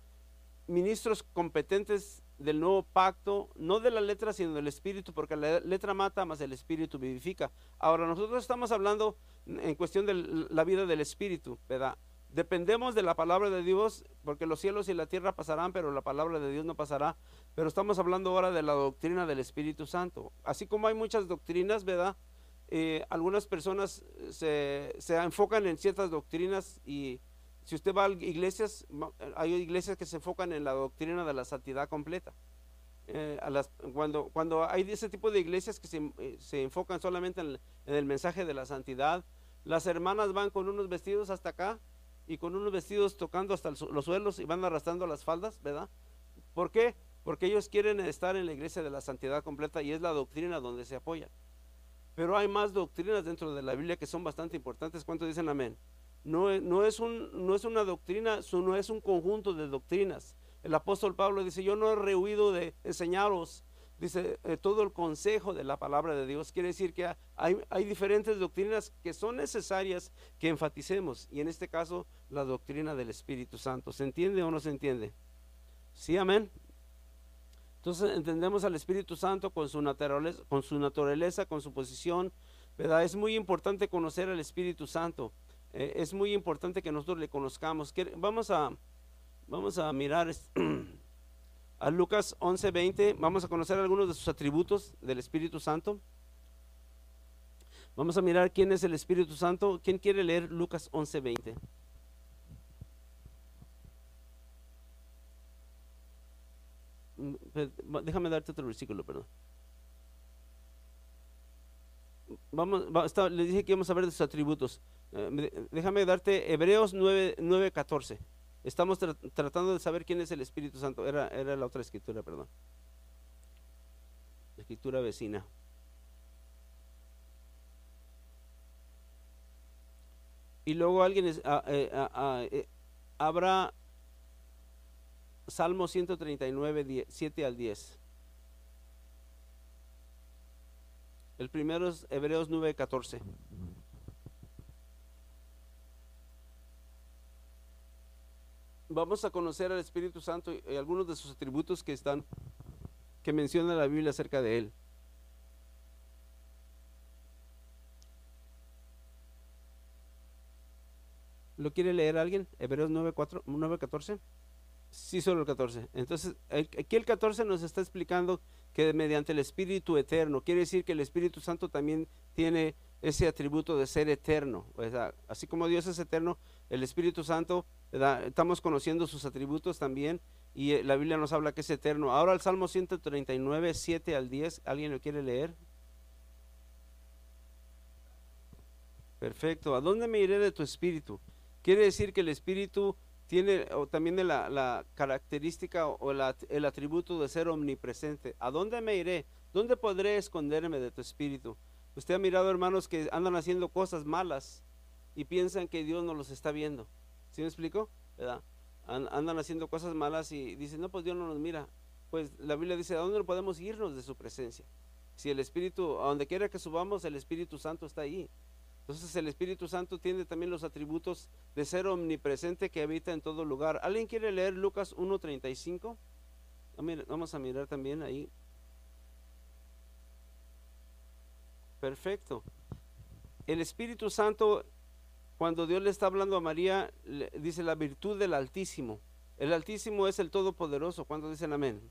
ministros competentes del nuevo pacto, no de la letra, sino del espíritu, porque la letra mata, más el espíritu vivifica. Ahora, nosotros estamos hablando en cuestión de la vida del espíritu, ¿verdad? Dependemos de la palabra de Dios, porque los cielos y la tierra pasarán, pero la palabra de Dios no pasará. Pero estamos hablando ahora de la doctrina del Espíritu Santo. Así como hay muchas doctrinas, ¿verdad? Eh, algunas personas se, se, enfocan en ciertas doctrinas y si usted va a iglesias, hay iglesias que se enfocan en la doctrina de la santidad completa. Eh, cuando, cuando hay ese tipo de iglesias que se, eh, se enfocan solamente en el mensaje de la santidad, las hermanas van con unos vestidos hasta acá y con unos vestidos tocando hasta los suelos y van arrastrando las faldas, ¿verdad? ¿Por qué? Porque ellos quieren estar en la iglesia de la santidad completa y es la doctrina donde se apoyan. Pero hay más doctrinas dentro de la Biblia que son bastante importantes. ¿Cuántos dicen amén? No, no, es, un, no es una doctrina, no es un conjunto de doctrinas. El apóstol Pablo dice, yo no he rehuido de enseñaros dice, eh, todo el consejo de la palabra de Dios. Quiere decir que hay, hay, diferentes doctrinas que son necesarias que enfaticemos. Y en este caso, la doctrina del Espíritu Santo. ¿Se entiende o no se entiende? Sí, amén. Entonces entendemos al Espíritu Santo con su naturaleza, con su, naturaleza, con su posición. ¿verdad? Es muy importante conocer al Espíritu Santo. Eh, es muy importante que nosotros le conozcamos. Vamos a, vamos a mirar. a Lucas 11:20, vamos a conocer algunos de sus atributos del Espíritu Santo. Vamos a mirar quién es el Espíritu Santo. ¿Quién quiere leer Lucas 11:20? Mm, déjame darte otro versículo, perdón. Vamos, le dije que íbamos a ver de sus atributos. Eh, déjame darte Hebreos 9:14. Estamos tratando de saber quién es el Espíritu Santo. Era, era la otra escritura, perdón. escritura vecina. Y luego alguien es, ah, eh, ah, ah, eh, habrá Salmo 139, 7 al 10. El primero es Hebreos 9, 14. vamos a conocer al Espíritu Santo y algunos de sus atributos que están, que menciona la Biblia acerca de él. ¿Lo quiere leer alguien? Hebreos 9, 14. Sí, solo el 14. Entonces, aquí el 14 nos está explicando que mediante el Espíritu eterno, quiere decir que el Espíritu Santo también tiene ese atributo de ser eterno. así como Dios es eterno, el Espíritu Santo, estamos conociendo sus atributos también y eh, la Biblia nos habla que es eterno. Ahora el Salmo 139, 7 al 10, ¿alguien lo quiere leer? Perfecto. ¿A dónde me iré de tu espíritu? Quiere decir que el espíritu tiene también la, la, característica o el atributo de ser omnipresente. ¿A dónde me iré? ¿Dónde podré esconderme de tu espíritu? Usted ha mirado hermanos que andan haciendo cosas malas y piensan que Dios no los está viendo. ¿Sí me explico? ¿Verdad? andan haciendo cosas malas y dicen, no, pues Dios no nos mira. Pues la Biblia dice, ¿a dónde podemos irnos de su presencia? Si el Espíritu, a donde quiera que subamos, el Espíritu Santo está ahí. Entonces el Espíritu Santo tiene también los atributos de ser omnipresente que habita en todo lugar. ¿Alguien quiere leer Lucas 1.35? Vamos a mirar también ahí. Perfecto. El Espíritu Santo, cuando Dios le está hablando a María, dice la virtud del Altísimo. El Altísimo es el Todopoderoso. ¿Cuántos dicen amén?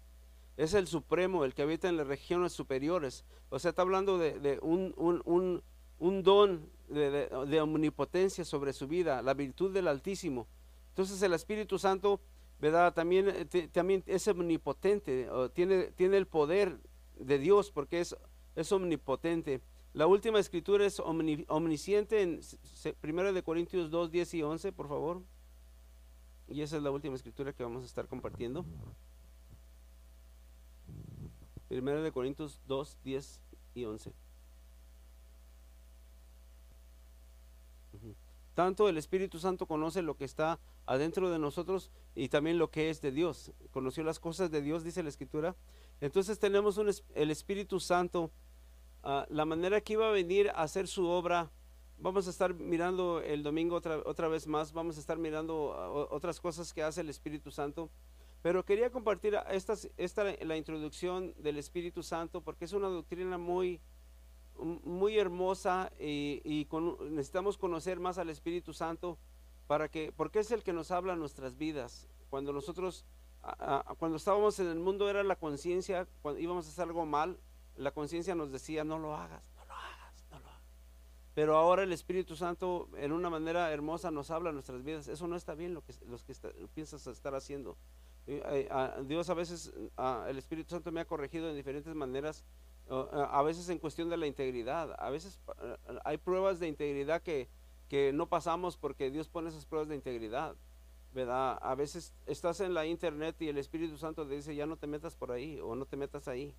Es el Supremo, el que habita en las regiones superiores. O sea, está hablando de, un, un, un, don de, omnipotencia sobre su vida, la virtud del Altísimo. Entonces el Espíritu Santo, ¿verdad? También, eh, también es omnipotente, tiene, tiene el poder de Dios porque es, es omnipotente. La última escritura es omnisciente en 1 de Corintios 2, 10 y 11, por favor. Y esa es la última escritura que vamos a estar compartiendo. 1 de Corintios 2, 10 y 11. Tanto el Espíritu Santo conoce lo que está adentro de nosotros y también lo que es de Dios. Conoció las cosas de Dios, dice la Escritura. Entonces tenemos un, el Espíritu Santo, ah, la manera que iba a venir a hacer su obra. Vamos a estar mirando el domingo otra, otra vez más, vamos a estar mirando ah, otras cosas que hace el Espíritu Santo. Pero quería compartir esta, esta, la introducción del Espíritu Santo porque es una doctrina muy, muy hermosa y, necesitamos conocer más al Espíritu Santo para que, porque es el que nos habla nuestras vidas. Cuando nosotros, cuando estábamos en el mundo era la conciencia, cuando íbamos a hacer algo mal, la conciencia nos decía, no lo hagas, no lo hagas, no lo hagas. Pero ahora el Espíritu Santo en una manera hermosa nos habla nuestras vidas. Eso no está bien lo que, los que piensas estar haciendo. Dios a veces, el Espíritu Santo me ha corregido en diferentes maneras a veces en cuestión de la integridad, a veces hay pruebas de integridad que, que no pasamos porque Dios pone esas pruebas de integridad, ¿verdad? A veces estás en la internet y el Espíritu Santo te dice, ya no te metas por ahí o no te metas ahí.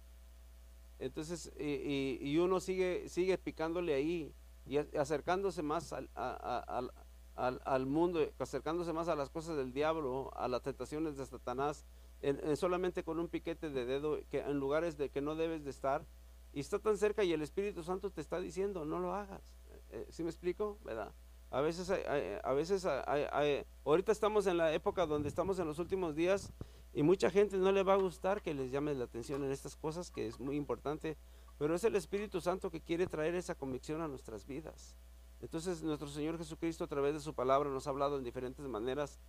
Entonces, y, y, uno sigue, sigue picándole ahí y acercándose más al, al, al, al, mundo, acercándose más a las cosas del diablo, a las tentaciones de Satanás, solamente con un piquete de dedo, que en lugares de que no debes de estar, y está tan cerca y el Espíritu Santo te está diciendo, no lo hagas. Eh, ¿Sí me explico? ¿Verdad? A veces, a veces ahorita estamos en la época donde estamos en los últimos días y mucha gente no le va a gustar que les llame la atención en estas cosas, que es muy importante, pero es el Espíritu Santo que quiere traer esa convicción a nuestras vidas. Entonces nuestro Señor Jesucristo a través de su palabra nos ha hablado en diferentes maneras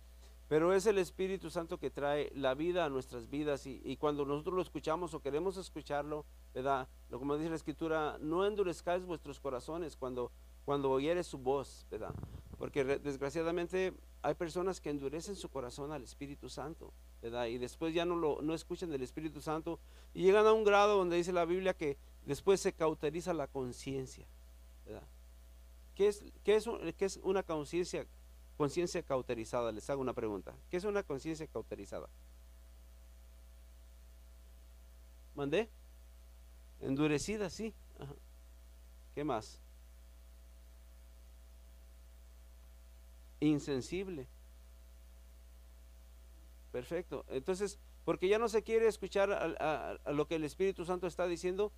pero es el Espíritu Santo que trae la vida a nuestras vidas y, cuando nosotros lo escuchamos o queremos escucharlo, ¿verdad? Como dice la Escritura, no endurezcáis vuestros corazones cuando, cuando oyeres su voz, ¿verdad? Porque desgraciadamente hay personas que endurecen su corazón al Espíritu Santo, ¿verdad? Y después ya no, lo, no escuchan del Espíritu Santo y llegan a un grado donde dice la Biblia que después se cauteriza la conciencia, ¿verdad? ¿Qué es, qué es, qué es una conciencia? Conciencia cauterizada, les hago una pregunta. ¿Qué es una conciencia cauterizada? ¿Mandé? Endurecida, sí. ¿Qué más? Insensible. Perfecto. Entonces, porque ya no se quiere escuchar a, lo que el Espíritu Santo está diciendo,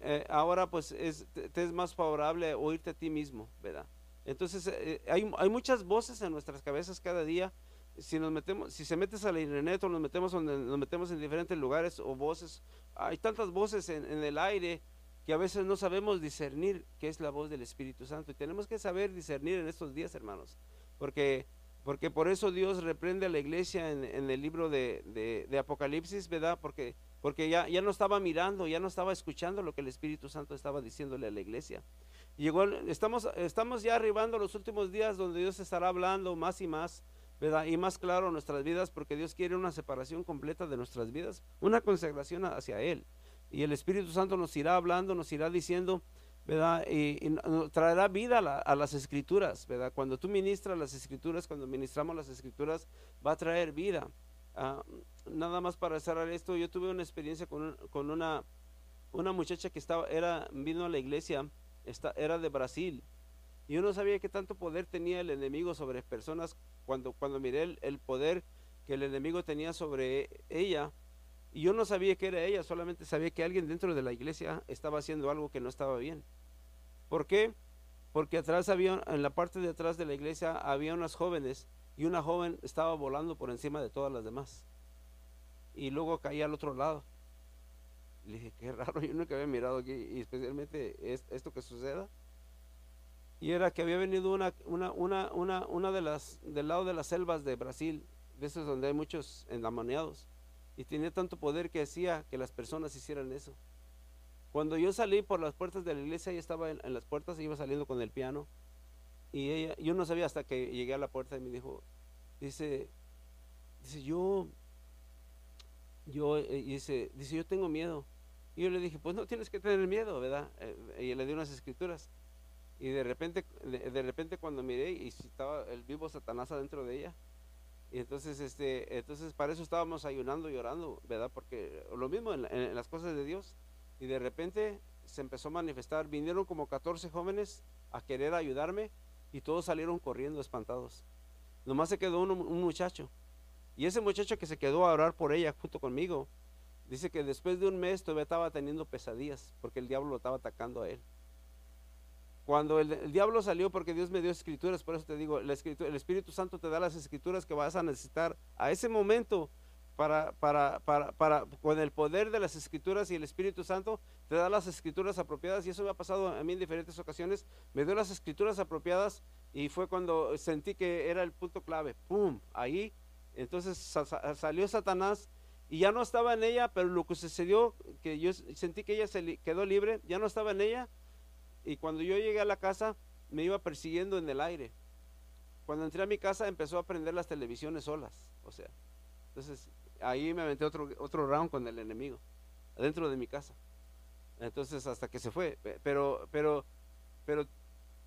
eh, ahora pues es, te es más favorable oírte a ti mismo, ¿verdad? Entonces, eh, hay, hay, muchas voces en nuestras cabezas cada día. Si nos metemos, si se metes a la internet o nos metemos, nos metemos en diferentes lugares o voces, hay tantas voces en, el aire que a veces no sabemos discernir qué es la voz del Espíritu Santo. Y tenemos que saber discernir en estos días, hermanos, porque, porque por eso Dios reprende a la iglesia en, el libro de, de, Apocalipsis, ¿verdad? Porque, porque ya, ya no estaba mirando, ya no estaba escuchando lo que el Espíritu Santo estaba diciéndole a la iglesia. Llegó, estamos, estamos ya arribando los últimos días donde Dios estará hablando más y más. Y más claro nuestras vidas, porque Dios quiere una separación completa de nuestras vidas, una consagración hacia Él. Y el Espíritu Santo nos irá hablando, nos irá diciendo, ¿verdad? Y, traerá vida a, las escrituras, ¿verdad? Cuando tú ministras las escrituras, cuando ministramos las escrituras, va a traer vida. Ah, nada más para cerrar esto, yo tuve una experiencia con, con una, una muchacha que estaba, era, vino a la iglesia era de Brasil. Yo no sabía qué tanto poder tenía el enemigo sobre personas cuando, cuando miré el, poder que el enemigo tenía sobre ella. Y yo no sabía que era ella, solamente sabía que alguien dentro de la iglesia estaba haciendo algo que no estaba bien. ¿Por qué? Porque atrás había, en la parte de atrás de la iglesia había unas jóvenes y una joven estaba volando por encima de todas las demás. Y luego caía al otro lado. Le dije, qué raro, yo nunca había mirado aquí, y especialmente esto que suceda. Y era que había venido una, una, una, una, una de las, del lado de las selvas de Brasil, de esos donde hay muchos endamoniados. Y tenía tanto poder que hacía que las personas hicieran eso. Cuando yo salí por las puertas de la iglesia, ella estaba en, las puertas iba saliendo con el piano. Y ella, yo no sabía hasta que llegué a la puerta y me dijo, dice, dice, yo, yo, eh, dice, dice, yo tengo miedo. Y yo le dije, pues no tienes que tener miedo, ¿verdad? Eh, y le di unas escrituras. Y de repente, de, repente cuando miré y estaba el vivo Satanás adentro de ella. Y entonces, este, entonces para eso estábamos ayunando y orando, ¿verdad? Porque lo mismo en, las cosas de Dios. Y de repente se empezó a manifestar. Vinieron como 14 jóvenes a querer ayudarme y todos salieron corriendo espantados. Nomás se quedó un, un muchacho. Y ese muchacho que se quedó a orar por ella junto conmigo, Dice que después de un mes todavía estaba teniendo pesadillas porque el diablo lo estaba atacando a él. Cuando el, diablo salió, porque Dios me dio escrituras, por eso te digo, el Espíritu Santo te da las escrituras que vas a necesitar a ese momento para, para, para, para, con el poder de las escrituras y el Espíritu Santo te da las escrituras apropiadas y eso me ha pasado a mí en diferentes ocasiones, me dio las escrituras apropiadas y fue cuando sentí que era el punto clave, ¡pum! Ahí, entonces salió Satanás y ya no estaba en ella, pero lo que sucedió, que yo sentí que ella se quedó libre, ya no estaba en ella, y cuando yo llegué a la casa, me iba persiguiendo en el aire. Cuando entré a mi casa, empezó a prender las televisiones solas, o sea, entonces ahí me aventé otro, otro round con el enemigo, adentro de mi casa. Entonces, hasta que se fue, pero, pero, pero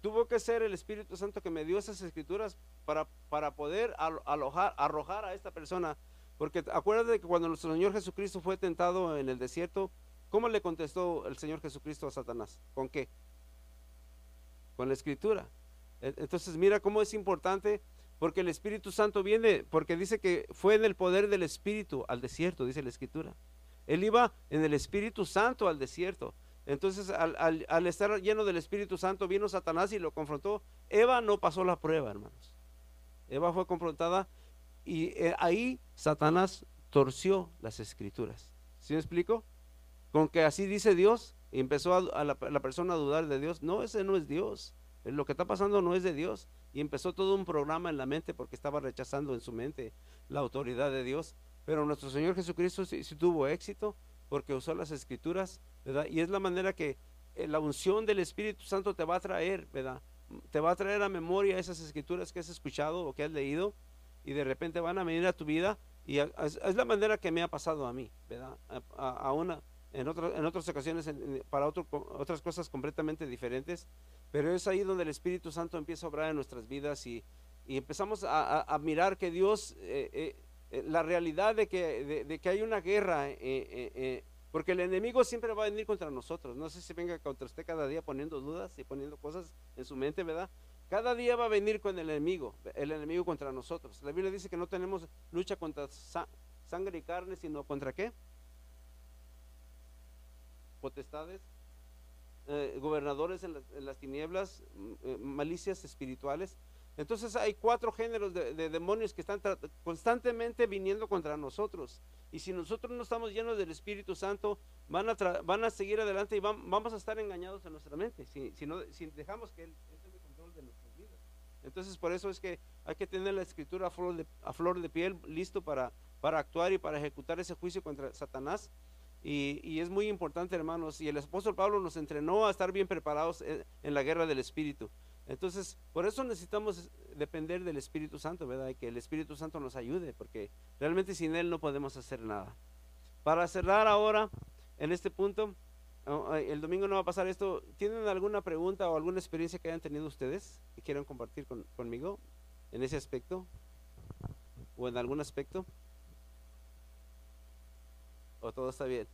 tuvo que ser el Espíritu Santo que me dio esas escrituras para, para poder alojar, arrojar a esta persona porque acuérdate que cuando nuestro Señor Jesucristo fue tentado en el desierto, ¿cómo le contestó el Señor Jesucristo a Satanás? ¿Con qué? Con la escritura. E, entonces mira cómo es importante, porque el Espíritu Santo viene, porque dice que fue en el poder del Espíritu al desierto, dice la escritura. Él iba en el Espíritu Santo al desierto. Entonces, al, al, estar lleno del Espíritu Santo, vino Satanás y lo confrontó. Eva no pasó la prueba, hermanos. Eva fue confrontada y eh, ahí Satanás torció las escrituras. ¿Sí me explico? Con que así dice Dios, empezó a, la, persona a dudar de Dios. No, ese no es Dios. Lo que está pasando no es de Dios. Y empezó todo un programa en la mente porque estaba rechazando en su mente la autoridad de Dios. Pero nuestro Señor Jesucristo sí, tuvo éxito porque usó las escrituras, ¿verdad? Y es la manera que eh, la unción del Espíritu Santo te va a traer, ¿verdad? Te va a traer a memoria esas escrituras que has escuchado o que has leído y de repente van a venir a tu vida y es, la manera que me ha pasado a mí, ¿verdad? A, una, en, en otras ocasiones para otras cosas completamente diferentes, pero es ahí donde el Espíritu Santo empieza a obrar en nuestras vidas y, empezamos a, mirar que Dios, eh, eh, eh, la realidad de que, de, que hay una guerra, porque el enemigo siempre va a venir contra nosotros, no sé si venga contra usted cada día poniendo dudas y poniendo cosas en su mente, ¿verdad? Cada día va a venir con el enemigo, el enemigo contra nosotros. La Biblia dice que no tenemos lucha contra sangre y carne, sino contra qué? Potestades, eh, gobernadores en las, tinieblas, mm, eh, malicias espirituales. Entonces hay cuatro géneros de, demonios que están constantemente viniendo contra nosotros. Y si nosotros no estamos llenos del Espíritu Santo, van a, seguir adelante y vamos a estar engañados en nuestra mente. Si, dejamos que. Entonces por eso es que hay que tener la escritura a flor de, a flor de piel listo para, para actuar y para ejecutar ese juicio contra Satanás. Y, es muy importante, hermanos. Y el apóstol Pablo nos entrenó a estar bien preparados en, la guerra del Espíritu. Entonces, por eso necesitamos depender del Espíritu Santo, ¿verdad? Y que el Espíritu Santo nos ayude, porque realmente sin Él no podemos hacer nada. Para cerrar ahora, en este punto, el domingo no va a pasar esto. ¿Tienen alguna pregunta o alguna experiencia que hayan tenido ustedes que quieran compartir conmigo en ese aspecto? ¿O en algún aspecto? ¿O todo está bien?